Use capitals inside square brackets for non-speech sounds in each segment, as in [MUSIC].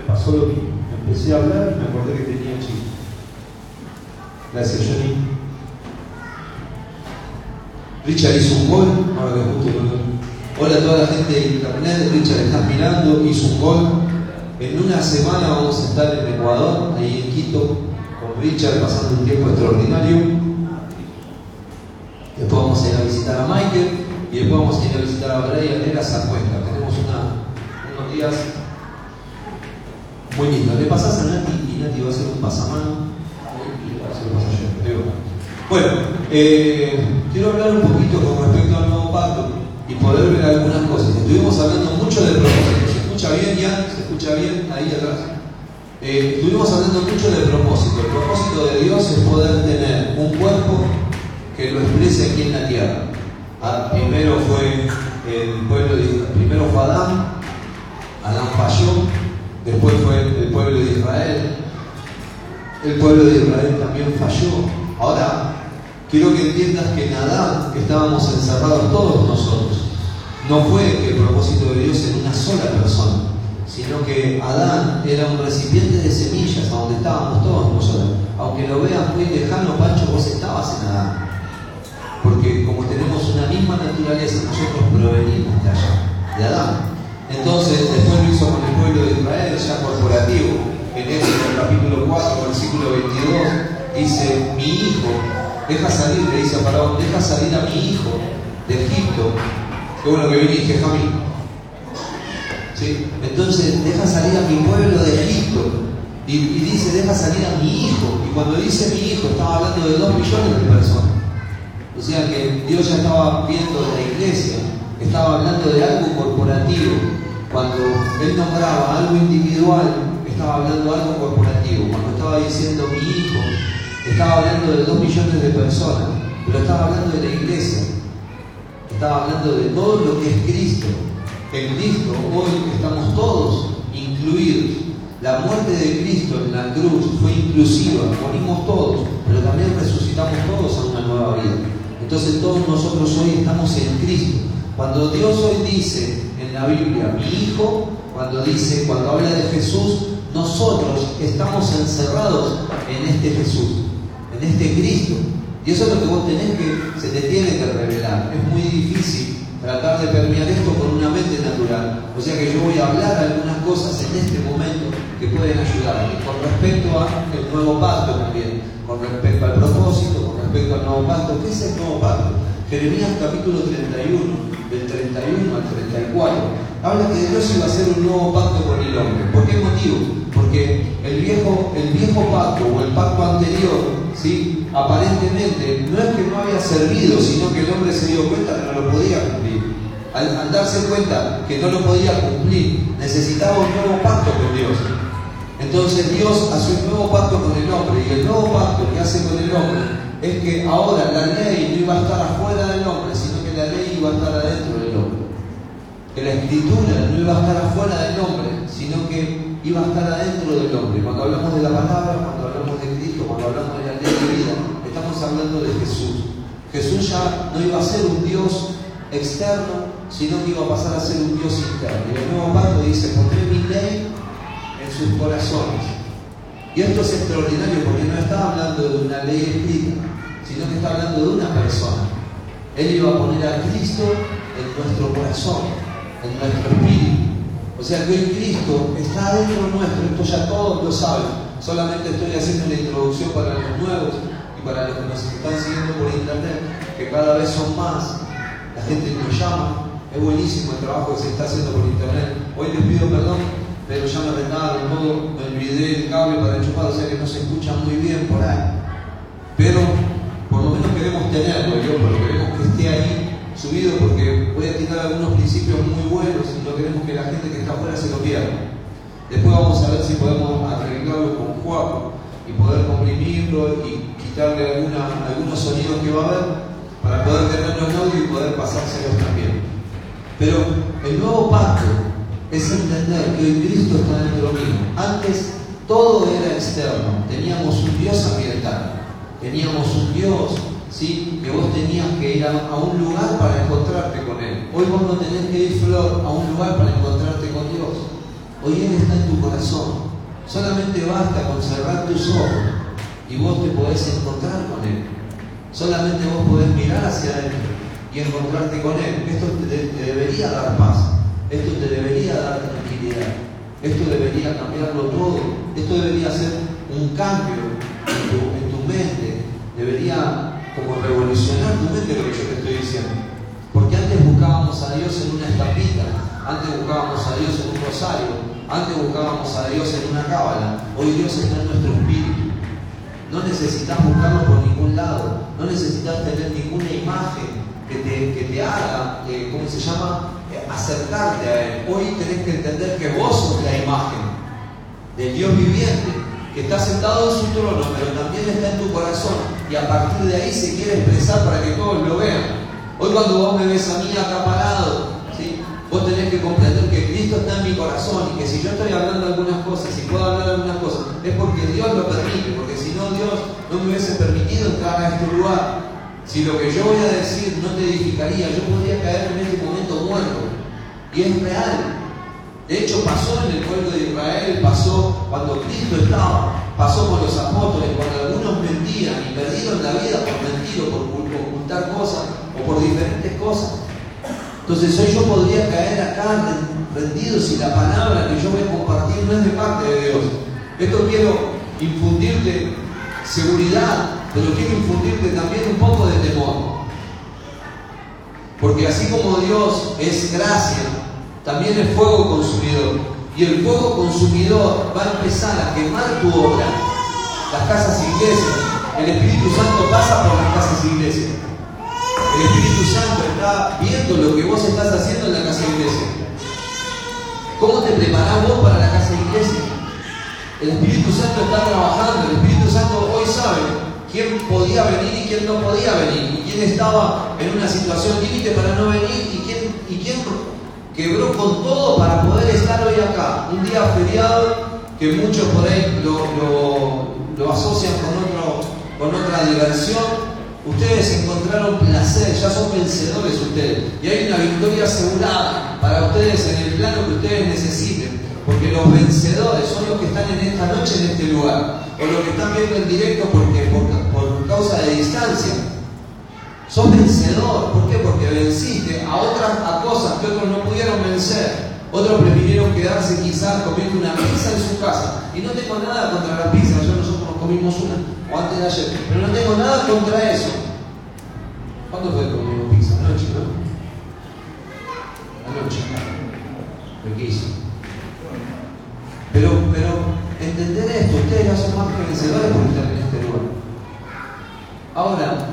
me pasó lo mismo. Empecé a hablar y me acordé que tenía chiste. Gracias, Johnny. Richard hizo un gol, ahora que justo lo- Hola a toda la gente de internet, Richard está mirando, hizo un gol. En una semana vamos a estar en Ecuador, ahí en Quito, con Richard pasando un tiempo extraordinario. Después vamos a ir a visitar a Michael y después vamos a ir a visitar a Brian la San Cuenca. Tenemos unos días lindos. Le pasás a Nati y Nati va a hacer un pasamano. Bueno, eh, quiero hablar un poquito con respecto al nuevo pacto y poder ver algunas cosas. Estuvimos hablando mucho de propósito. ¿Se escucha bien ya? ¿Se escucha bien ahí atrás? Eh, estuvimos hablando mucho de propósito. El propósito de Dios es poder tener un cuerpo que lo exprese aquí en la tierra. Ah, primero fue el pueblo de, primero fue Adán, Adán falló, después fue el pueblo de Israel, el pueblo de Israel también falló. Ahora, quiero que entiendas que en Adán estábamos encerrados todos nosotros. No fue que el propósito de Dios en una sola persona, sino que Adán era un recipiente de semillas a donde estábamos todos nosotros. Aunque lo veas muy lejano, Pancho, vos estabas en Adán. Porque como tenemos una misma naturaleza, nosotros provenimos de allá, de Adán. Entonces, después lo hizo con el pueblo de Israel, ya corporativo. En Éxodo capítulo 4, versículo 22, dice, mi hijo, deja salir, le dice a Faraón, deja salir a mi hijo de Egipto. Qué bueno que viniste, Jamín. ¿Sí? Entonces, deja salir a mi pueblo de Egipto. Y, y dice, deja salir a mi hijo. Y cuando dice mi hijo, estaba hablando de dos millones de personas. O sea que Dios ya estaba viendo la iglesia, estaba hablando de algo corporativo. Cuando Él nombraba algo individual, estaba hablando algo corporativo. Cuando estaba diciendo mi hijo, estaba hablando de dos millones de personas, pero estaba hablando de la iglesia. Estaba hablando de todo lo que es Cristo. En Cristo hoy estamos todos incluidos. La muerte de Cristo en la cruz fue inclusiva, morimos todos, pero también resucitamos todos a una nueva vida. Entonces todos nosotros hoy estamos en Cristo. Cuando Dios hoy dice la Biblia, mi hijo, cuando dice, cuando habla de Jesús, nosotros estamos encerrados en este Jesús, en este Cristo. Y eso es lo que vos tenés que, se te tiene que revelar. Es muy difícil tratar de permear esto con una mente natural. O sea que yo voy a hablar algunas cosas en este momento que pueden ayudarme con respecto al nuevo pacto también, con respecto al propósito, con respecto al nuevo pacto. ¿Qué es el nuevo pacto? Jeremías capítulo 31, del 31 al 34, habla que Dios iba a hacer un nuevo pacto con el hombre. ¿Por qué motivo? Porque el viejo, el viejo pacto o el pacto anterior, ¿sí? aparentemente no es que no había servido, sino que el hombre se dio cuenta que no lo podía cumplir. Al, al darse cuenta que no lo podía cumplir, necesitaba un nuevo pacto con Dios. Entonces Dios hace un nuevo pacto con el hombre y el nuevo pacto que hace con el hombre es que ahora la ley no iba a estar afuera del hombre, la ley iba a estar adentro del hombre. Que la escritura no iba a estar afuera del hombre, sino que iba a estar adentro del hombre. Cuando hablamos de la palabra, cuando hablamos de Cristo, cuando hablamos de la ley de vida, estamos hablando de Jesús. Jesús ya no iba a ser un Dios externo, sino que iba a pasar a ser un Dios interno. Y el nuevo pacto dice, pondré mi ley en sus corazones. Y esto es extraordinario porque no está hablando de una ley escrita, sino que está hablando de una persona. Él iba a poner a Cristo en nuestro corazón, en nuestro espíritu. O sea que hoy Cristo está dentro nuestro, esto ya todos lo saben. Solamente estoy haciendo una introducción para los nuevos y para los que nos están siguiendo por internet, que cada vez son más. La gente nos llama, es buenísimo el trabajo que se está haciendo por internet. Hoy les pido perdón, pero ya me arreglaron todo, me olvidé el cable para enchufar, o sea que no se escucha muy bien por ahí. Pero por lo menos queremos tenerlo, yo, pero queremos que esté ahí subido porque voy a tirar algunos principios muy buenos y no queremos que la gente que está afuera se lo pierda. Después vamos a ver si podemos arreglarlo con Juan y poder comprimirlo y quitarle alguna, algunos sonidos que va a haber para poder tenerlo en audio y poder pasárselos también. Pero el nuevo pacto es entender que hoy Cristo está dentro mío. Antes todo era externo, teníamos un Dios ambiental, teníamos un Dios ¿sí? que vos tenías que ir a, un lugar para encontrarte con Él. Hoy vos no tenés que ir, Flor, a un lugar para encontrarte con Dios. Hoy Él está en tu corazón. Solamente basta con cerrar tus ojos y vos te podés encontrar con Él. Solamente vos podés mirar hacia adentro y encontrarte con Él. Esto te, debería dar paz. Esto te debería dar tranquilidad. Esto debería cambiarlo todo. Esto debería ser un cambio en tu, en tu mente. Debería como revolucionar tu mente lo que yo te estoy diciendo. Porque antes buscábamos a Dios en una estampita, antes buscábamos a Dios en un rosario, antes buscábamos a Dios en una cábala. Hoy Dios está en nuestro espíritu. No necesitas buscarlo por ningún lado, no necesitas tener ninguna imagen que te, que te haga, eh, ¿cómo se llama? Eh, acercarte a Él. Hoy tenés que entender que vos sos la imagen del Dios viviente, está sentado en su trono, pero también está en tu corazón. Y a partir de ahí se quiere expresar para que todos lo vean. Hoy cuando vos me ves a mí acá parado, ¿sí? vos tenés que comprender que Cristo está en mi corazón y que si yo estoy hablando algunas cosas, si puedo hablar algunas cosas, es porque Dios lo permite, porque si no Dios no me hubiese permitido entrar a este lugar. Si lo que yo voy a decir no te edificaría, yo podría caer en este momento muerto. Y es real. De hecho, pasó en el pueblo de Israel, pasó cuando Cristo estaba, pasó con los apóstoles, cuando algunos mentían y perdieron la vida por mentir o por ocultar cosas o por diferentes cosas. Entonces hoy yo podría caer acá rendido si la palabra que yo voy a compartir no es de parte de Dios. Esto quiero infundirte seguridad, pero quiero infundirte también un poco de temor. Porque así como Dios es gracia, también es fuego consumidor. Y el fuego consumidor va a empezar a quemar tu obra, las casas iglesias. El Espíritu Santo pasa por las casas iglesias. El Espíritu Santo está viendo lo que vos estás haciendo en la casa de iglesia. ¿Cómo te preparás vos para la casa iglesia? El Espíritu Santo está trabajando, el Espíritu Santo hoy sabe quién podía venir y quién no podía venir, y quién estaba en una situación límite para no venir y quién, y quién quebró con todo para poder estar hoy acá. Un día feriado que muchos por ahí lo, lo, asocian con, otro, con otra diversión, Ustedes encontraron placer, ya son vencedores ustedes. Y hay una victoria asegurada para ustedes en el plano que ustedes necesiten. Porque los vencedores son los que están en esta noche en este lugar. O los que están viendo en directo porque, por, causa de distancia. Sos vencedor. ¿Por qué? Porque venciste a otras a cosas que otros no pudieron vencer. Otros prefirieron quedarse quizás comiendo una pizza en su casa. Y no tengo nada contra la pizza, yo nosotros comimos una, o antes de ayer, pero no tengo nada contra eso. ¿Cuándo fue que comimos pizza? Anoche, ¿no? Anoche, riquísimo. Pero, pero entender esto, ustedes ya son más vencedores por estar en este lugar. Ahora,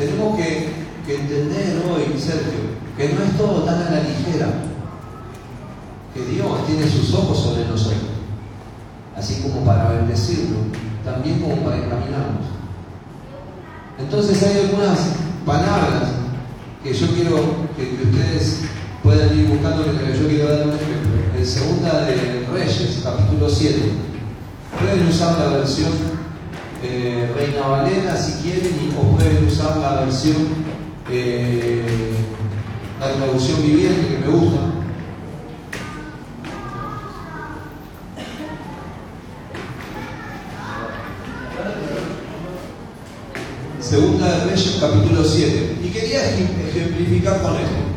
tenemos que, que entender hoy, Sergio, que no es todo tan a la ligera que Dios tiene sus ojos sobre nosotros, así como para bendecirlo, también como para encaminarnos. Entonces hay algunas palabras que yo quiero que, ustedes puedan ir buscando mientras yo quiero dar un ejemplo. En segunda de Reyes, capítulo 7, pueden usar la versión eh, Reina Valera si quieren, o pueden usar la versión, eh, la traducción viviente que me gusta. Segunda de Reyes, capítulo 7. Y quería ejemplificar con esto.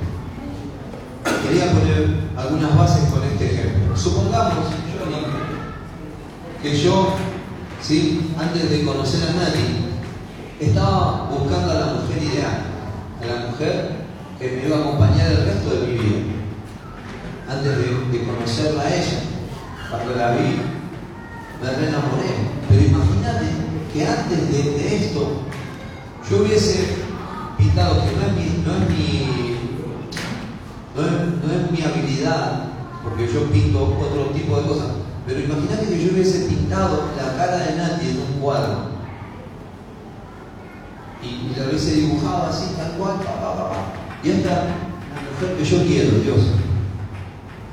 Quería poner algunas bases con este ejemplo. Supongamos, que yo, ¿sí? antes de conocer a nadie, estaba buscando a la mujer ideal, a la mujer que me iba a acompañar el resto de mi vida. Antes de, conocerla a ella, cuando la vi, me enamoré. Pero imagínate que antes de esto, yo hubiese pintado, que no es mi, no es mi, no es, mi habilidad, porque yo pinto otro tipo de cosas, pero imagínate que yo hubiese pintado la cara de Nati en un cuadro y, la hubiese dibujado así, tal cual, y esta es la mujer que yo quiero, Dios.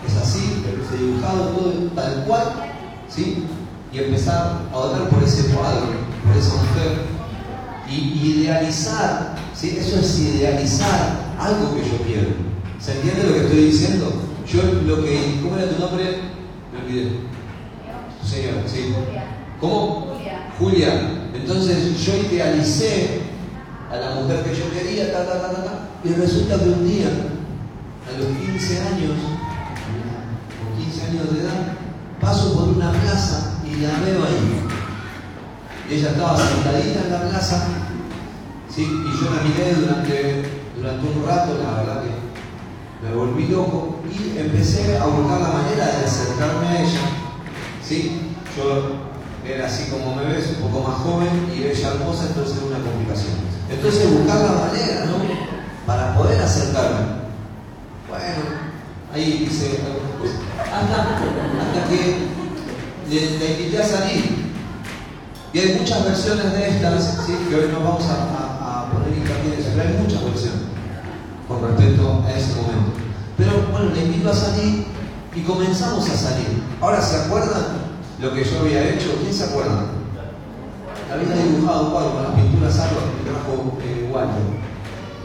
Es así, pero se dibujado todo tal cual, ¿sí? Y empezar a orar por ese cuadro, por esa mujer y idealizar, ¿sí? eso es idealizar algo que yo quiero. ¿Se entiende lo que estoy diciendo? yo lo que. ¿Cómo era tu nombre? Me olvidé. Señora, sí. ¿Cómo? Julia. Julia. Entonces yo idealicé a la mujer que yo quería, ta, ta, ta, ta, y resulta que un día, a los 15 años, con 15 años de edad, paso por una plaza y la veo ahí. Y ella estaba sentadita en la plaza, ¿sí? y yo la miré durante, durante un rato, la verdad que me volví loco, y empecé a buscar la manera de acercarme a ella. ¿Sí? Yo era así como me ves, un poco más joven y ella hermosa, entonces era una complicación. Entonces buscar la manera, ¿no? Para poder acercarme. Bueno, ahí hice algunas cosas. Hasta, hasta que le, le invité a salir. Y hay muchas versiones de estas, ¿sí? que hoy no vamos a poner hincapié en eso, pero hay muchas versiones con respecto a ese momento. Pero bueno, le invito a salir y comenzamos a salir. Ahora, ¿se acuerdan lo que yo había hecho? ¿Quién se acuerda? Había dibujado un cuadro con las pinturas algo que trajo eh, Walter.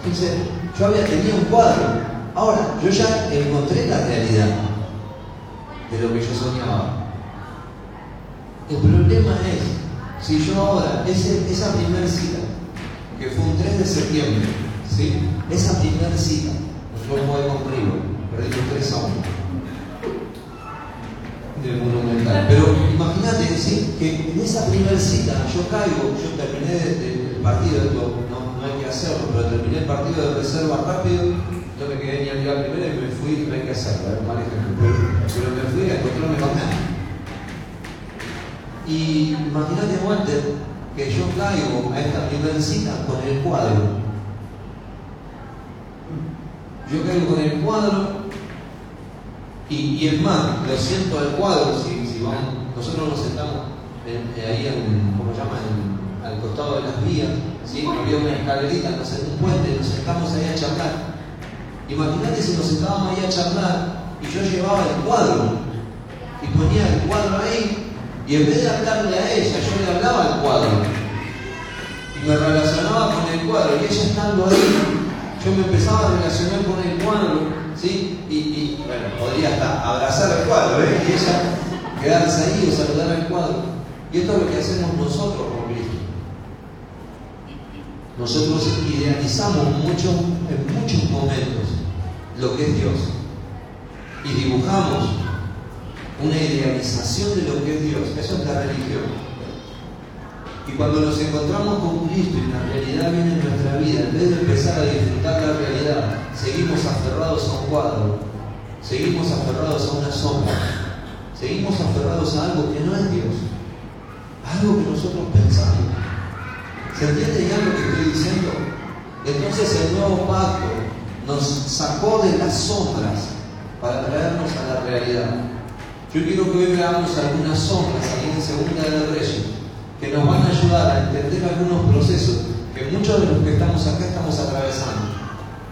Entonces, yo había tenido un cuadro. Ahora, yo ya encontré la realidad de lo que yo soñaba. El problema es, si yo ahora, esa primera cita, que fue un 3 de septiembre, ¿sí? esa primera cita, nosotros jugué con River, perdimos 3 a 1 Pero imagínate ¿sí? que en esa primera cita yo caigo, yo terminé el partido, esto no, no hay que hacerlo, pero terminé el partido de reserva rápido, yo me quedé ni al día primero y me fui, no hay que hacerlo, es un mal ejemplo, pero, me fui a encontrarme con él. Y imagínate, Walter, que yo caigo a esta primera cita con el cuadro. Yo caigo con el cuadro y, y es más, lo siento al cuadro, si, si vamos, nosotros nos sentamos en- en- ahí en, ¿cómo se llama? En- al costado de las vías, ¿sí? había una escalerita, nos un puente, nos sentamos ahí a charlar. Imagínate si nos sentábamos ahí a charlar y yo llevaba el cuadro y ponía el cuadro ahí y en vez de hablarle a ella, yo le hablaba al cuadro y me relacionaba con el cuadro y ella estando ahí, yo me empezaba a relacionar con el cuadro, ¿sí? Y, y, bueno, podría hasta abrazar el cuadro, ¿eh? Y ella quedarse ahí o saludar al cuadro. Y esto es lo que hacemos nosotros con Cristo. Nosotros idealizamos mucho, en muchos momentos lo que es Dios. Y dibujamos una idealización de lo que es Dios. Eso es la religión. Y cuando nos encontramos con Cristo y la realidad viene en nuestra vida, en vez de empezar a disfrutar la realidad, seguimos aferrados a un cuadro, seguimos aferrados a una sombra, seguimos aferrados a algo que no es Dios, algo que nosotros pensamos. ¿Se entiende ya lo que estoy diciendo? Entonces el nuevo pacto nos sacó de las sombras para traernos a la realidad. Yo quiero que hoy veamos algunas sombras ahí en Segunda de Reyes que nos van a ayudar a entender algunos procesos que muchos de los que estamos acá estamos atravesando.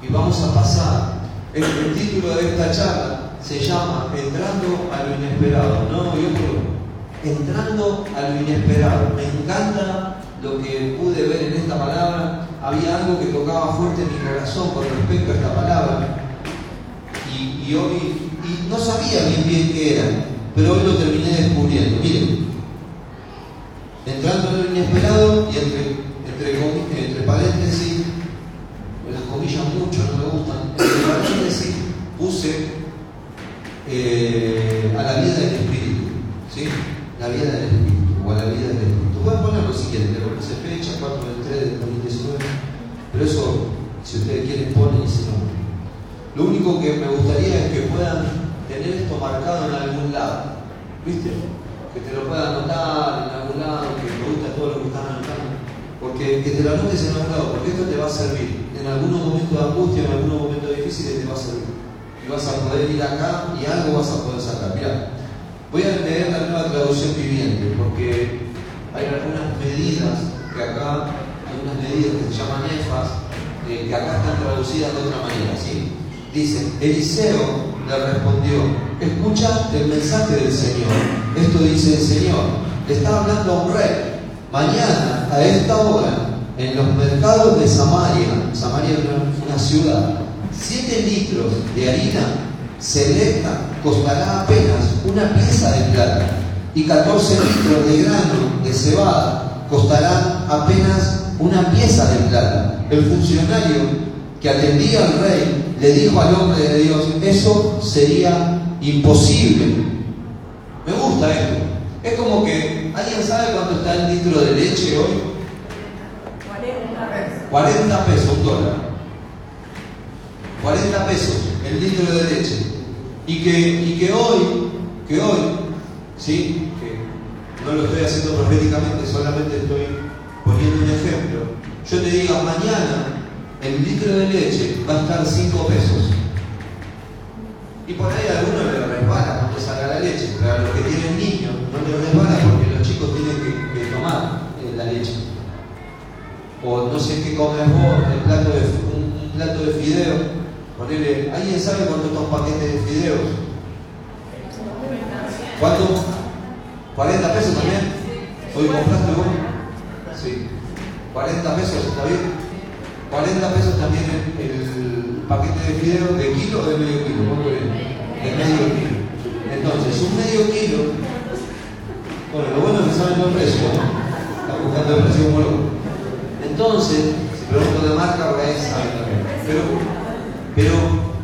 Y vamos a pasar. El, título de esta charla se llama Entrando a lo inesperado. No, yo creo. Entrando a lo inesperado. Me encanta lo que pude ver en esta palabra. Había algo que tocaba fuerte en mi corazón con respecto a esta palabra. Y, hoy, no sabía bien bien qué era, pero hoy lo terminé descubriendo. Miren, entrando en lo inesperado y entre, entre, entre paréntesis, las comillas mucho no me gustan, entre paréntesis puse eh, a la vida del Espíritu, ¿sí? La vida del Espíritu, o a la vida del Espíritu. Pueden ponerlo si quieren, le puse fecha, 4 del 3 del 2019, pero eso, si ustedes quieren, ponen y si no. Lo único que me gustaría es que puedan tener esto marcado en algún lado, ¿viste? Que te lo puedan anotar en algún lado, que me gusta todo lo que están anotando. Porque que te lo anotes en algún lado, porque esto te va a servir. En algunos momentos de angustia, en algunos momentos difíciles te va a servir. Y vas a poder ir acá y algo vas a poder sacar. Voy a leer la nueva traducción viviente, porque hay algunas medidas que acá, hay unas medidas que se llaman EFAS, eh, que acá están traducidas de otra manera, ¿sí? Dice, Eliseo le respondió, escuchaste el mensaje del Señor. Esto dice el Señor, le está hablando a un rey. Mañana, a esta hora, en los mercados de Samaria, Samaria es una, ciudad, siete litros de harina selecta costará apenas una pieza de plata y 14 litros de grano de cebada costarán apenas una pieza de plata. El funcionario que atendía al rey le dijo al hombre de Dios, eso sería imposible. Me gusta esto. Es como que, ¿alguien sabe cuánto está el litro de leche hoy? 40 pesos, un dólar. 40 pesos el litro de leche. Y que, y que hoy, que hoy, ¿sí? Que no lo estoy haciendo proféticamente, solamente estoy poniendo un ejemplo. Yo te diga, mañana el litro de leche va a estar 5 pesos. Y por ahí a algunos le resbala cuando salga la leche, pero a los que tienen niños no les resbala porque los chicos tienen que, tomar eh, la leche. O no sé qué comes vos, el plato de, un, plato de fideos. Ponele, ¿alguien sabe cuánto está un paquete de fideos? ¿Cuánto? ¿40 pesos también? ¿Hoy compraste vos? Sí. ¿40 pesos está bien? 40 pesos también el, paquete de fideos de kilo o de medio kilo, De medio kilo. Entonces, un medio kilo, bueno, lo bueno es que saben los precios, ¿no? Está buscando el precio como Entonces, si pregunto de marca, ahí saben también. Pero, pero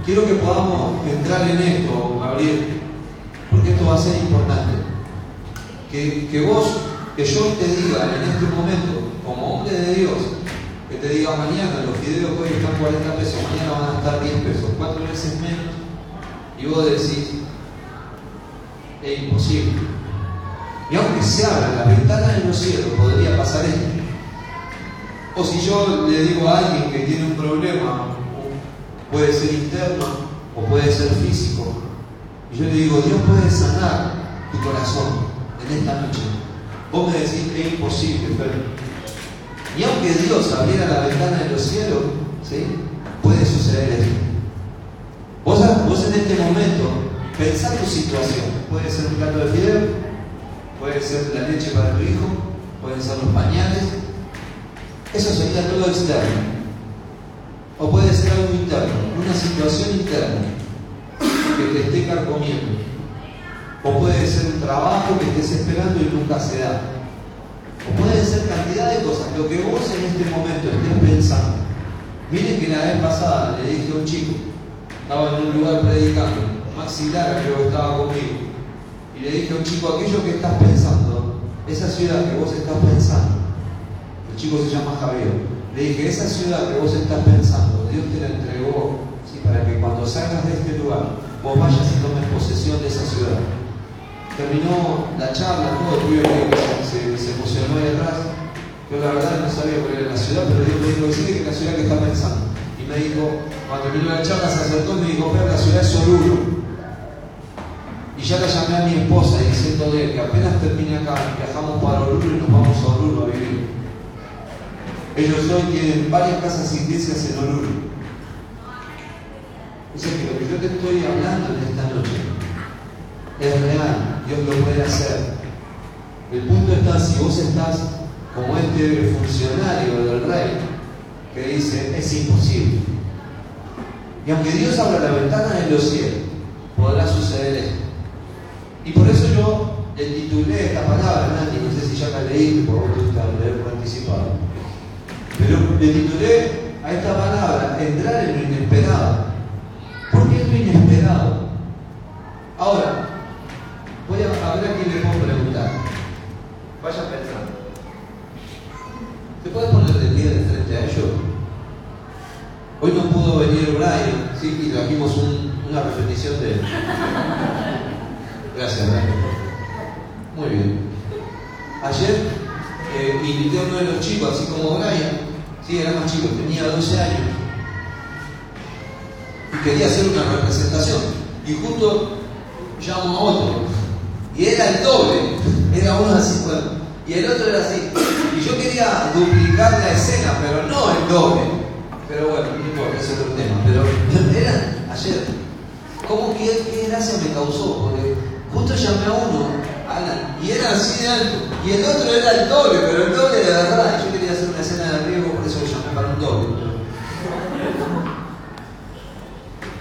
quiero que podamos entrar en esto, abrir, porque esto va a ser importante. Que, que vos, que yo te diga en este momento, como hombre de Dios, te diga mañana los fideos hoy están 40 pesos, mañana van a estar 10 pesos, cuatro veces menos, y vos decís, es imposible. Y aunque se abra la ventana de los cielos, podría pasar esto. O si yo le digo a alguien que tiene un problema, puede ser interno o puede ser físico, y yo le digo, Dios puede sanar tu corazón en esta noche. Vos me decís, es imposible, pero y aunque Dios abriera la ventana de los cielos, ¿sí? puede suceder esto. Vos, en este momento pensá tu situación. Puede ser un plato de fideo, puede ser la leche para tu hijo, pueden ser los pañales. Eso sería todo externo. O puede ser algo interno, una situación interna que te esté carcomiendo. O puede ser un trabajo que estés esperando y nunca se da puede ser cantidad de cosas, lo que vos en este momento estés pensando. Miren que la vez pasada le dije a un chico, estaba en un lugar predicando, Maxi Lara creo que estaba conmigo, y le dije a un chico, aquello que estás pensando, esa ciudad que vos estás pensando, el chico se llama Javier, le dije, esa ciudad que vos estás pensando, Dios te la entregó para que cuando salgas de este lugar, vos vayas y tomes posesión de esa ciudad terminó la charla, todo, tuve que se, emocionó ahí atrás. Yo la verdad no sabía cuál era la ciudad, pero Dios me dijo, decirle que es la ciudad que está pensando. Y me dijo, cuando terminó la charla se acercó y me dijo, pero la ciudad es Oruro. Y ya la llamé a mi esposa diciéndole que apenas termine acá, viajamos para Oruro y nos vamos a Oruro a vivir. Ellos hoy tienen varias casas iglesias en Oruro. O sea que lo que yo te estoy hablando en esta noche es real, Dios lo puede hacer. El punto está si vos estás como este funcionario del rey que dice es imposible. Y aunque Dios abra la ventana de los cielos, podrá suceder esto. Y por eso yo le titulé esta palabra, Nati, no sé si ya la leíste, porque vos te gusta leer por anticipado. Pero le titulé a esta palabra entrar en lo inesperado. ¿Por qué es lo inesperado? Ahora, Voy a, ver a quién le puedo preguntar. Vaya pensando. ¿Te puedes poner de pie de frente a ellos? Hoy no pudo venir Brian, sí, y trajimos una repetición de él. Gracias, Brian. Muy bien. Ayer eh, invité a uno de los chicos, así como Brian, sí, era más chico, tenía 12 años, y quería hacer una representación. Y justo llamo a otro, y era el doble, era uno así, bueno, y el otro era así. Y yo quería duplicar la escena, pero no el doble. Pero bueno, no importa, es otro tema. Pero [LAUGHS] era ayer. ¿Cómo que qué gracia me causó? Porque justo llamé a uno, Alan, y era así de alto. Y el otro era el doble, pero el doble de verdad. Yo quería hacer una escena de riesgo, por eso lo llamé para un doble.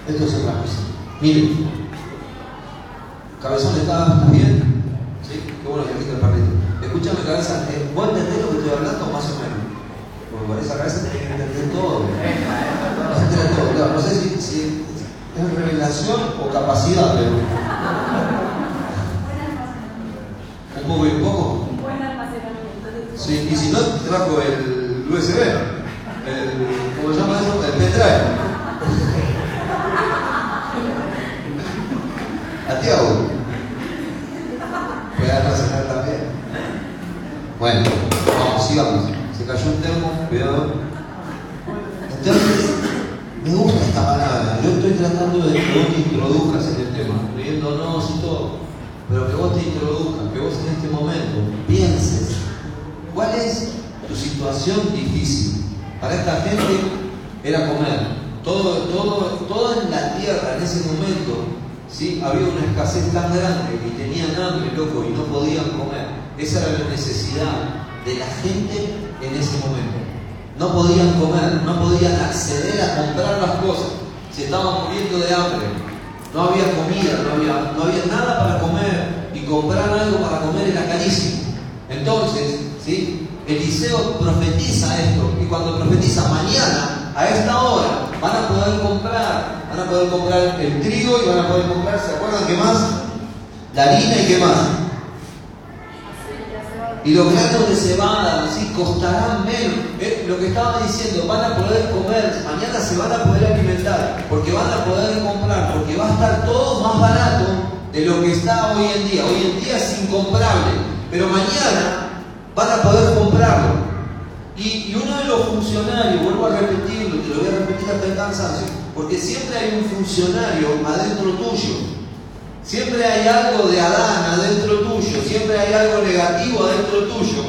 Esto es otra cosa. Miren, Cabezón, ¿estás bien? ¿Sí? Qué bueno que viste el perrito. Escúchame, cabeza, eh, ¿vos entendés lo que estoy hablando más o menos? Con esa cabeza tenés que entender todo. Entender todo. No sé si, es revelación o capacidad, pero. ¿Un poco y un poco? Sí, y si no, trajo el USB, el, ¿cómo se llama eso? El pendrive. A Tiago. Puede almacenar también. Bueno, vamos, sigamos. Cayó un termo, cuidado. Entonces, me gusta esta palabra. Yo estoy tratando de que vos te introduzcas en el tema, riéndonos y todo. Pero que vos te introduzcas, que vos en este momento pienses cuál es tu situación difícil. Para esta gente era comer. Todo, todo, todo en la tierra en ese momento ¿sí? había una escasez tan grande y tenían hambre, loco, y no podían comer. Esa era la necesidad de la gente en ese momento. No podían comer, no podían acceder a comprar las cosas. Se estaban muriendo de hambre. No había comida, no había, no había nada para comer y comprar algo para comer era carísimo. Entonces, ¿sí? Eliseo profetiza esto y cuando profetiza mañana, a esta hora, van a poder comprar, van a poder comprar el trigo y van a poder comprar, ¿se acuerdan qué más? La harina y qué más. Y los granos de cebada, ¿sí? costarán menos. Eh, lo que estaba diciendo, van a poder comer, mañana se van a poder alimentar, porque van a poder comprar, porque va a estar todo más barato de lo que está hoy en día. Hoy en día es incomparable, pero mañana van a poder comprarlo. Y, uno de los funcionarios, vuelvo a repetirlo, te lo voy a repetir hasta el cansancio, porque siempre hay un funcionario adentro tuyo. Siempre hay algo de Adán adentro tuyo, siempre hay algo negativo adentro tuyo,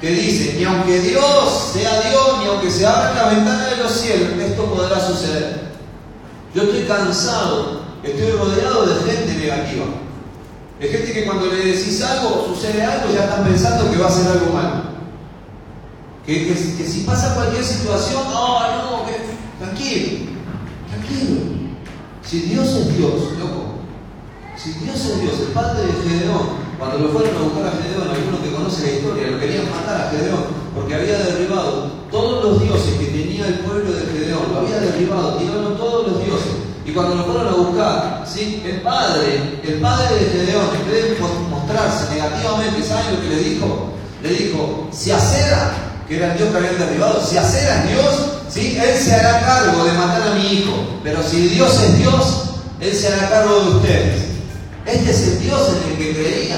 que dice, ni aunque Dios sea Dios, ni aunque se abra la ventana de los cielos, esto podrá suceder. Yo estoy cansado, estoy rodeado de gente negativa. De gente que cuando le decís algo, sucede algo, ya están pensando que va a ser algo malo. Que, que, si pasa cualquier situación, oh, no, que, tranquilo, tranquilo. Si Dios es Dios, loco, si Dios es Dios, el padre de Gedeón, cuando lo fueron a buscar a Gedeón, algunos que conocen la historia, lo querían matar a Gedeón, porque había derribado todos los dioses que tenía el pueblo de Gedeón, lo había derribado, tiraron todos los dioses. Y cuando lo fueron a buscar, ¿sí? el padre, el padre de Gedeón, en vez mostrarse negativamente, ¿saben lo que le dijo? Le dijo, si Acera, que era el Dios que habían derribado, si Acera es Dios, ¿sí? Él se hará cargo de matar a mi hijo. Pero si Dios es Dios, Él se hará cargo de ustedes. Este es el Dios en el que creía.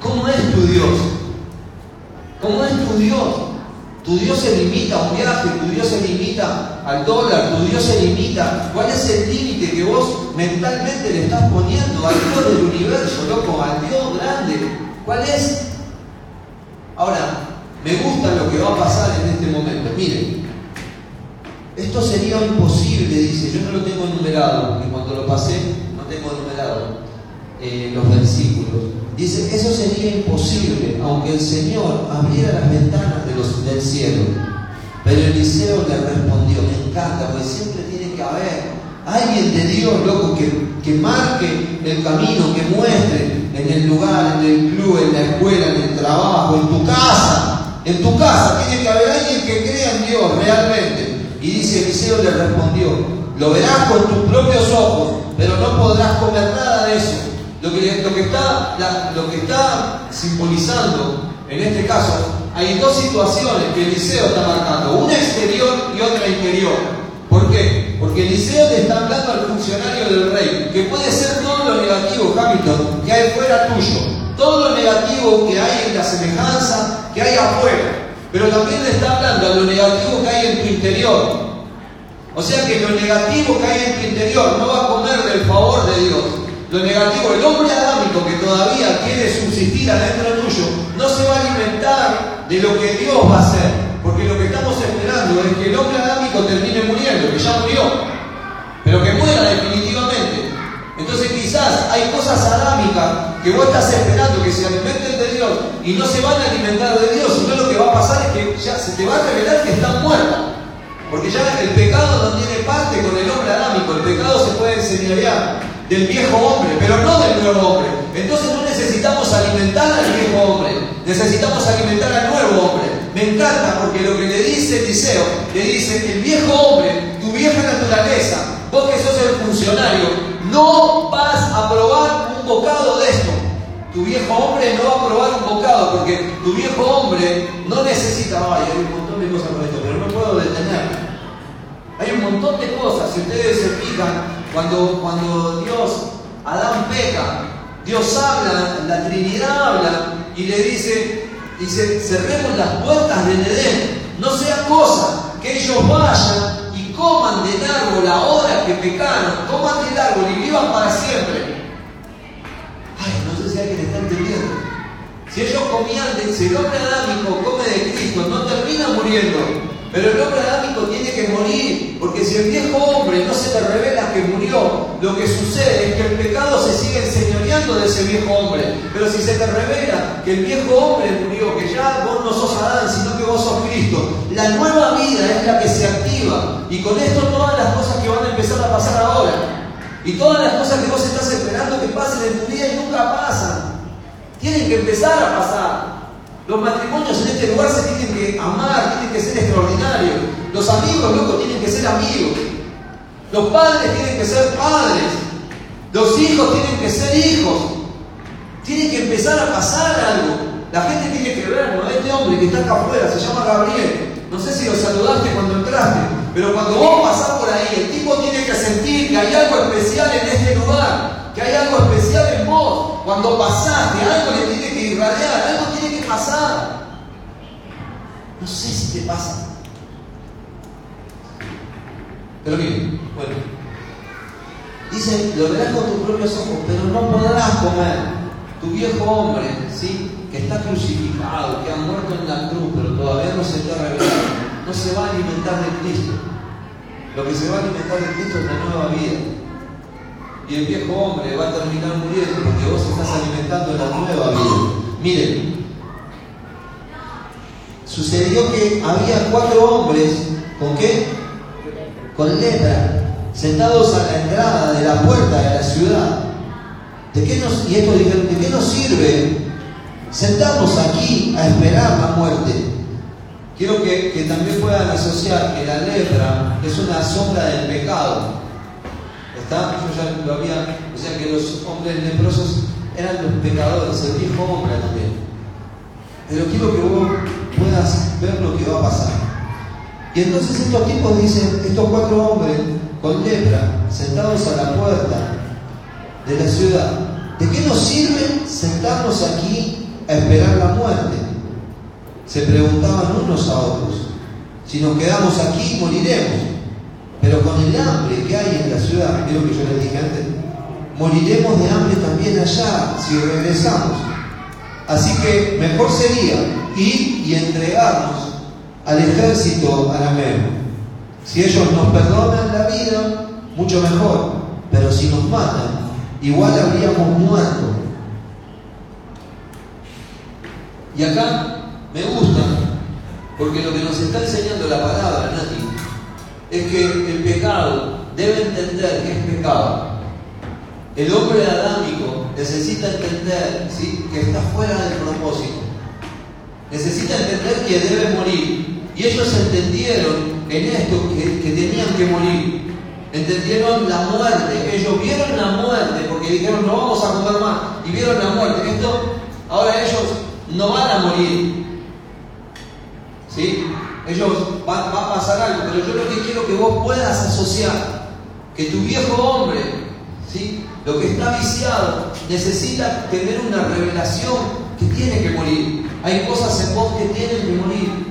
¿Cómo es tu Dios? ¿Cómo es tu Dios? Tu Dios se limita a un viaje, tu Dios se limita al dólar, tu Dios se limita. ¿Cuál es el límite que vos mentalmente le estás poniendo al Dios del universo, loco, al Dios grande? ¿Cuál es? Ahora, me gusta lo que va a pasar en este momento. Miren, esto sería imposible, dice, yo no lo tengo enumerado, y cuando lo pasé no tengo enumerado eh, los versículos. Dice, eso sería imposible, aunque el Señor abriera las ventanas de los, del cielo. Pero Eliseo le respondió, me encanta, porque siempre tiene que haber alguien de Dios, loco, que, que marque el camino, que muestre en el lugar, en el club, en la escuela, en el trabajo, en tu casa. En tu casa tiene que haber alguien que crea en Dios realmente. Y dice Eliseo le respondió, lo verás con tus propios ojos, pero no podrás comer nada de eso. Lo que, lo que, está, lo que está simbolizando en este caso, hay dos situaciones que Eliseo está marcando, una exterior y otra interior. ¿Por qué? Porque Eliseo le está hablando al funcionario del rey, que puede ser todo lo negativo, Hamilton, que hay fuera tuyo, todo lo negativo que hay en la semejanza, que hay afuera, pero también le está hablando a lo negativo que hay en tu interior. O sea que lo negativo que hay en tu interior no va a comer del favor de Dios. Lo negativo, el hombre adámico que todavía quiere subsistir adentro tuyo, no se va a alimentar de lo que Dios va a hacer. Porque lo que estamos esperando es que el hombre adámico termine muriendo, que ya murió, pero que muera definitivamente. Entonces quizás hay cosas adámicas que vos estás esperando que se alimenten de Dios y no se van a alimentar de Dios, sino lo que va a pasar es que ya se te va a revelar que están muertas. Porque ya el pecado no tiene parte con el hombre adámico, el pecado se puede enseñar del viejo hombre, pero no del nuevo hombre. Entonces no necesitamos alimentar al viejo hombre, necesitamos alimentar al nuevo hombre. Me encanta porque lo que le dice Eliseo, le dice, el viejo hombre, tu vieja naturaleza, vos que sos el funcionario, no vas a probar un bocado de esto. Tu viejo hombre no va a probar un bocado porque tu viejo hombre no necesita, ay, hay un montón de cosas esto, pero no puedo detener. Hay un montón de cosas, si ustedes se fijan, cuando, cuando Dios, Adán peca, Dios habla, la Trinidad habla y le dice, dice, cerremos las puertas del Edén, no sea cosa que ellos vayan y coman del árbol ahora que pecaron, coman del árbol y vivan para siempre. Ay, no sé si alguien está entendiendo. Si ellos comían, de, si el hombre adámico come de Cristo, no termina muriendo, pero el hombre adámico tiene que morir, porque si el viejo hombre no se te revela que murió, lo que sucede es que el pecado se sigue enseñoreando de ese viejo hombre. Pero si se te revela que el viejo hombre murió, que ya vos no sos Adán, sino que vos sos Cristo, la nueva vida es la que se activa. Y con esto todas las cosas que van a empezar a pasar ahora, y todas las cosas que vos estás esperando que pasen en tu vida y nunca pasan, tienen que empezar a pasar. Los matrimonios en este lugar se tienen que amar, tienen que ser extraordinarios. Los amigos, loco, tienen que ser amigos. Los padres tienen que ser padres. Los hijos tienen que ser hijos. Tiene que empezar a pasar algo. La gente tiene que ver, ¿no? Este hombre que está acá afuera se llama Gabriel. No sé si lo saludaste cuando entraste, pero cuando vos pasás por ahí, el tipo tiene que sentir que hay algo especial en este lugar, que hay algo especial en vos. Cuando pasaste, algo le tiene que irradiar, algo tiene que pasar. No sé si te pasa. Pero bien, bueno. Dice, lo verás con tus propios ojos, pero no podrás comer. Tu viejo hombre, ¿sí? que está crucificado, que ha muerto en la cruz, pero todavía no se te ha revelado, no se va a alimentar de Cristo. Lo que se va a alimentar de Cristo es la nueva vida. Y el viejo hombre va a terminar muriendo porque vos estás alimentando la nueva vida. Miren, sucedió que había cuatro hombres, ¿con qué? Con lepra, sentados a la entrada de la puerta de la ciudad. ¿De qué nos, y esto dijeron, ¿de qué nos sirve sentarnos aquí a esperar la muerte? Quiero que, que también puedan asociar que la lepra es una sombra del pecado. ¿Está? Yo ya lo había, o sea que los hombres leprosos eran los pecadores, el viejo hombre también. Pero quiero que vos puedas ver lo que va a pasar. Y entonces estos tipos dicen, estos cuatro hombres con lepra, sentados a la puerta de la ciudad, ¿de qué nos sirve sentarnos aquí a esperar la muerte? Se preguntaban unos a otros. Si nos quedamos aquí, moriremos. Pero con el hambre que hay en la ciudad, creo que yo les dije antes, moriremos de hambre también allá si regresamos. Así que mejor sería y entregarnos al ejército arameo. Si ellos nos perdonan la vida, mucho mejor. Pero si nos matan, igual habríamos muerto. Y acá me gusta, porque lo que nos está enseñando la palabra, Nati, es que el pecado debe entender que es pecado. El hombre adámico necesita entender que está fuera del propósito. Necesita entender que debe morir. Y ellos entendieron en esto que, tenían que morir. Entendieron la muerte. Ellos vieron la muerte porque dijeron no vamos a comer más. Y vieron la muerte. Esto, ahora ellos no van a morir. ¿Sí? Ellos va, va, a pasar algo, pero yo lo que quiero que vos puedas asociar que tu viejo hombre, ¿sí? lo que está viciado, necesita tener una revelación que tiene que morir. Hay cosas en vos que tienen que morir.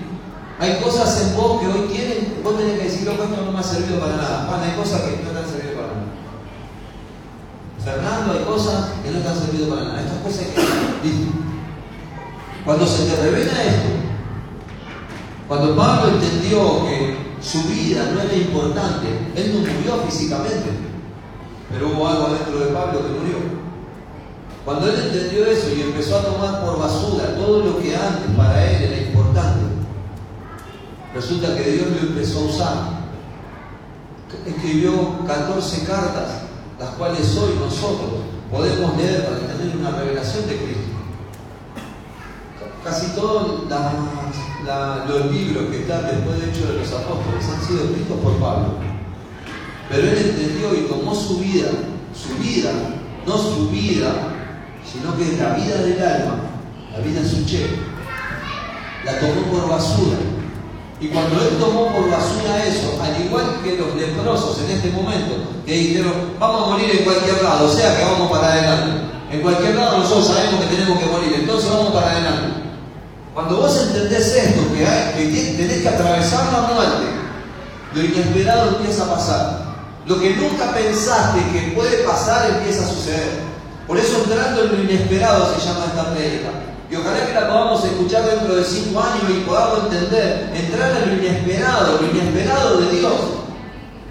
Hay cosas en vos que hoy tienen, vos tenés que decir, loco, esto no me ha servido para nada. Juan, hay cosas que no te han servido para nada. Fernando, hay cosas que no te han servido para nada. Estas cosas que... Cuando se te revela esto, cuando Pablo entendió que su vida no era importante, él no murió físicamente, pero hubo algo dentro de Pablo que murió. Cuando él entendió eso y empezó a tomar por basura todo lo que antes para él era importante, resulta que Dios lo empezó a usar. Escribió 14 cartas, las cuales hoy nosotros podemos leer para tener una revelación de Cristo. Casi todos los libros que están después de Hechos de los Apóstoles han sido escritos por Pablo. Pero él entendió y tomó su vida, su vida, no su vida, sino que la vida del alma, la vida suche, la tomó por basura. Y cuando él tomó por basura eso, al igual que los leprosos en este momento, que dijeron, vamos a morir en cualquier lado, o sea que vamos para adelante. En cualquier lado nosotros sabemos que tenemos que morir, entonces vamos para adelante. Cuando vos entendés esto, que, hay, que tenés que atravesar la muerte, lo inesperado empieza a pasar. Lo que nunca pensaste que puede pasar empieza a suceder. Por eso entrando en lo inesperado se llama esta prédica. Y ojalá que la podamos escuchar dentro de cinco años y podamos entender, entrar en lo inesperado, lo inesperado de Dios.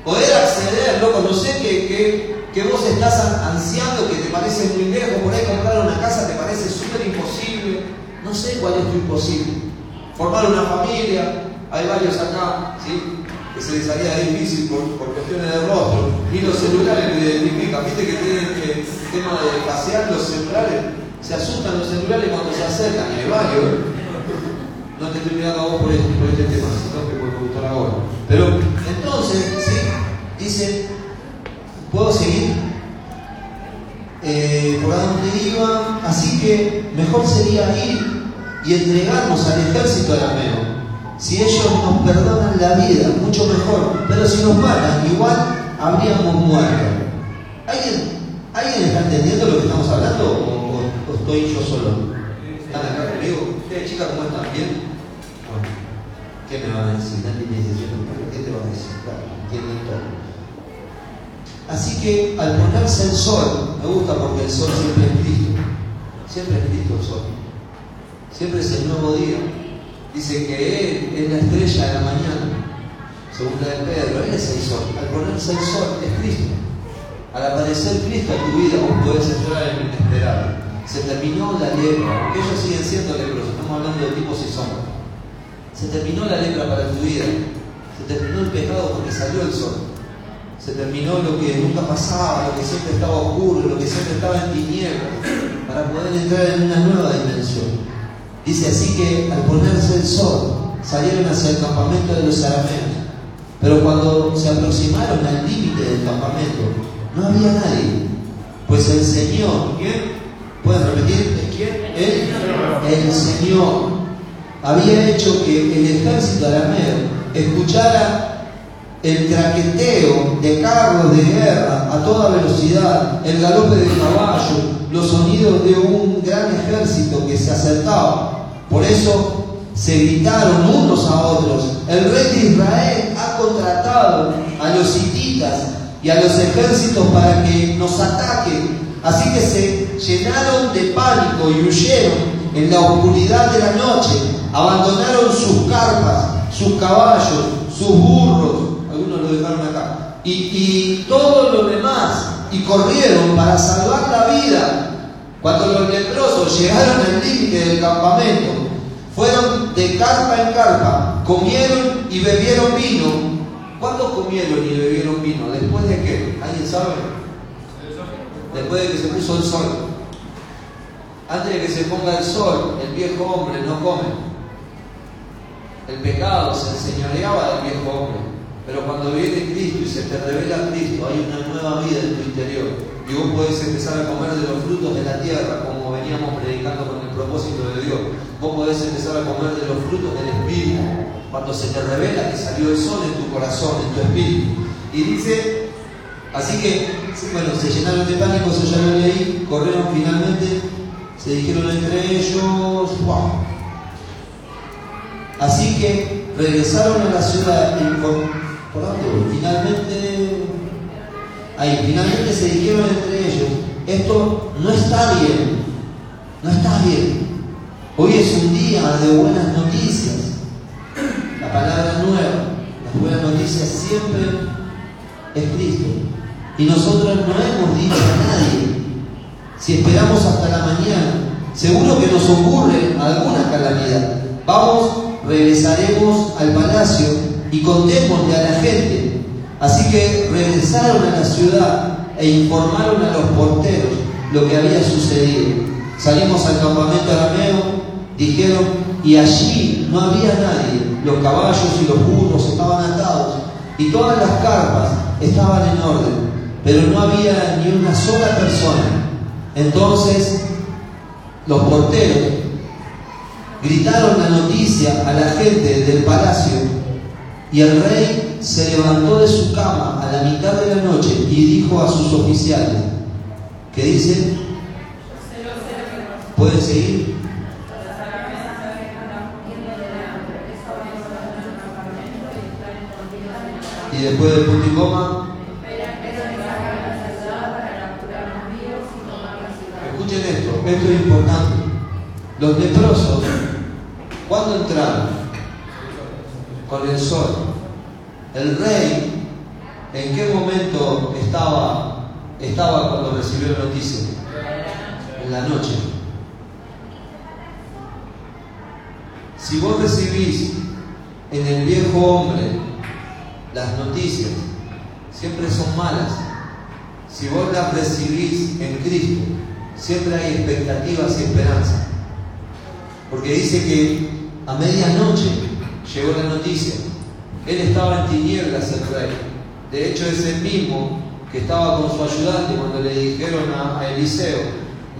Poder acceder, loco, no sé que, que vos estás ansiando, que te parece muy lejos, por ahí comprar una casa te parece súper imposible no sé cuál es tu imposible. Formar una familia, hay varios acá, ¿sí? Se les haría difícil por, cuestiones de rostro. Y los celulares lo identifican, viste que tienen el tema de pasear los celulares, se asustan los celulares cuando se acercan, hay varios. ¿eh? No te estoy mirando a vos por este, por este tema, sino que por gustar ahora. Pero entonces, ¿sí? dice, ¿puedo seguir? Eh, por donde iba, así que mejor sería ir y entregarnos al ejército arameo. Si ellos nos perdonan la vida, mucho mejor, pero si nos matan, igual habríamos muerto. ¿Alguien, ¿Alguien está entendiendo lo que estamos hablando o, estoy yo solo? ¿Están acá conmigo? ¿Ustedes chicas cómo están? ¿Bien? Bueno, ¿qué me van a decir? Nadie me dice, ¿qué te van a decir? Claro, entienden todo. Así que al ponerse el sol, me gusta porque el sol siempre es Cristo, siempre es Cristo el sol, siempre es el nuevo día. Dice que Él es la estrella de la mañana, según la de Pedro, Él es el sol. Al ponerse el sol es Cristo. Al aparecer Cristo en tu vida, vos podés entrar en el inesperado. Se terminó la lepra, ellos siguen siendo leprosos, estamos hablando de tipos y sombras. Se terminó la lepra para tu vida, se terminó el pecado porque salió el sol se terminó lo que nunca pasaba, lo que siempre estaba oscuro, lo que siempre estaba en tinieblas, para poder entrar en una nueva dimensión. Dice así que al ponerse el sol, salieron hacia el campamento de los arameos. Pero cuando se aproximaron al límite del campamento, no había nadie. Pues el Señor. ¿Pueden repetir? El, el Señor había hecho que el ejército arameo escuchara el traqueteo de carros de guerra a toda velocidad, el galope de caballo, los sonidos de un gran ejército que se acercaba. Por eso se gritaron unos a otros, el rey de Israel ha contratado a los hititas y a los ejércitos para que nos ataquen. Así que se llenaron de pánico y huyeron en la oscuridad de la noche, abandonaron sus carpas, sus caballos, sus burros, algunos lo dejaron acá, y, todo lo demás, y corrieron para salvar la vida. Cuando los leprosos llegaron al límite del campamento, fueron de carpa en carpa, comieron y bebieron vino. ¿Cuándo comieron y bebieron vino? ¿Después de qué? ¿Alguien sabe? Después de que se puso el sol. Antes de que se ponga el sol, el viejo hombre no come. El pecado se enseñoreaba del viejo hombre. Pero cuando viene Cristo y se te revela Cristo, hay una nueva vida en tu interior. Y vos podés empezar a comer de los frutos de la tierra, como veníamos predicando con el propósito de Dios. Vos podés empezar a comer de los frutos del Espíritu. Cuando se te revela que salió el sol en tu corazón, en tu espíritu. Y dice, así que, bueno, se llenaron de pánico, eso ya lo leí, corrieron finalmente, se dijeron entre ellos, wow. Así que regresaron a la ciudad y por tanto, finalmente, ahí, finalmente se dijeron entre ellos, esto no está bien, no está bien. Hoy es un día de buenas noticias. La palabra nueva, las buenas noticias siempre es Cristo. Y nosotros no hemos dicho a nadie, si esperamos hasta la mañana, seguro que nos ocurre alguna calamidad. Vamos regresaremos al palacio y contémosle a la gente. Así que regresaron a la ciudad e informaron a los porteros lo que había sucedido. Salimos al campamento arameo, dijeron, y allí no había nadie. Los caballos y los burros estaban atados y todas las carpas estaban en orden, pero no había ni una sola persona. Entonces los porteros gritaron la noticia a la gente del palacio y el rey se levantó de su cama a la mitad de la noche y dijo a sus oficiales, ¿qué dice? ¿Pueden seguir? Y después del punto y coma, escuchen esto, esto es importante. Los leprosos, ¿cuándo entraron? Con el sol. El rey, ¿en qué momento estaba, estaba cuando recibió la noticia? En la noche. Si vos recibís en el viejo hombre las noticias, siempre son malas. Si vos las recibís en Cristo, siempre hay expectativas y esperanza. Porque dice que a medianoche llegó la noticia. Él estaba en tinieblas el rey. De hecho es el mismo que estaba con su ayudante cuando le dijeron a, Eliseo,